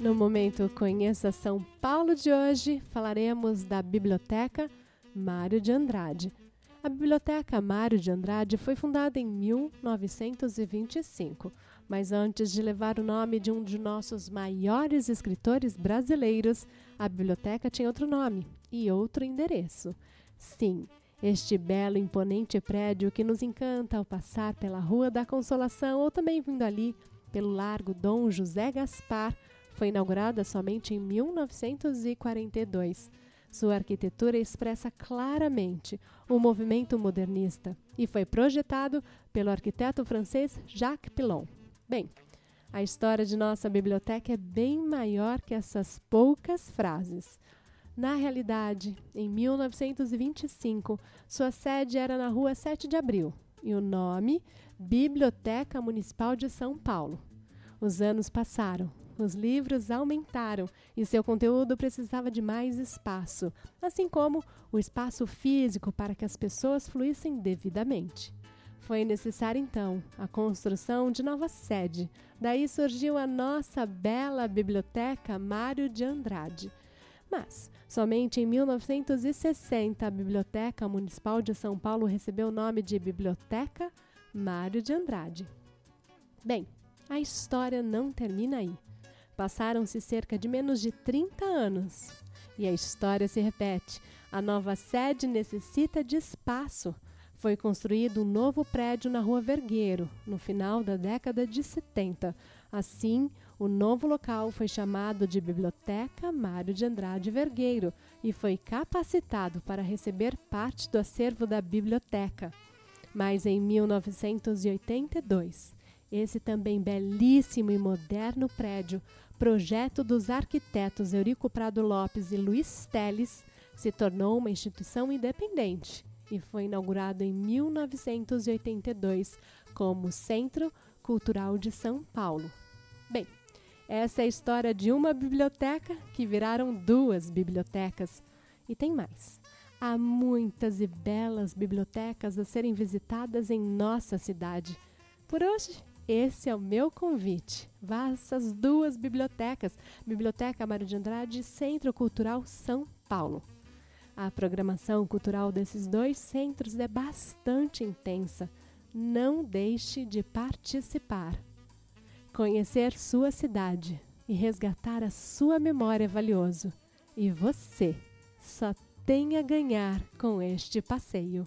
No momento Conheça São Paulo de hoje, falaremos da Biblioteca Mário de Andrade. A Biblioteca Mário de Andrade foi fundada em 1925, mas antes de levar o nome de um de nossos maiores escritores brasileiros, a biblioteca tinha outro nome e outro endereço. Sim, este belo imponente prédio que nos encanta ao passar pela Rua da Consolação ou também vindo ali pelo Largo Dom José Gaspar foi inaugurada somente em 1942. Sua arquitetura expressa claramente o movimento modernista e foi projetado pelo arquiteto francês Jacques Pilon. Bem, a história de nossa biblioteca é bem maior que essas poucas frases. Na realidade, em 1925, sua sede era na rua 7 de Abril e o nome Biblioteca Municipal de São Paulo. Os anos passaram os livros aumentaram e seu conteúdo precisava de mais espaço, assim como o espaço físico para que as pessoas fluíssem devidamente. Foi necessária então a construção de nova sede. Daí surgiu a nossa bela biblioteca Mário de Andrade. Mas somente em 1960 a Biblioteca Municipal de São Paulo recebeu o nome de Biblioteca Mário de Andrade. Bem, a história não termina aí. Passaram-se cerca de menos de 30 anos. E a história se repete. A nova sede necessita de espaço. Foi construído um novo prédio na Rua Vergueiro, no final da década de 70. Assim, o novo local foi chamado de Biblioteca Mário de Andrade Vergueiro e foi capacitado para receber parte do acervo da biblioteca. Mas em 1982, esse também belíssimo e moderno prédio projeto dos arquitetos Eurico Prado Lopes e Luiz Teles, se tornou uma instituição independente e foi inaugurado em 1982 como Centro Cultural de São Paulo. Bem, essa é a história de uma biblioteca que viraram duas bibliotecas. E tem mais. Há muitas e belas bibliotecas a serem visitadas em nossa cidade. Por hoje esse é o meu convite. Vá a essas duas bibliotecas, Biblioteca Mário de Andrade e Centro Cultural São Paulo. A programação cultural desses dois centros é bastante intensa. Não deixe de participar. Conhecer sua cidade e resgatar a sua memória é valioso. E você só tem a ganhar com este passeio.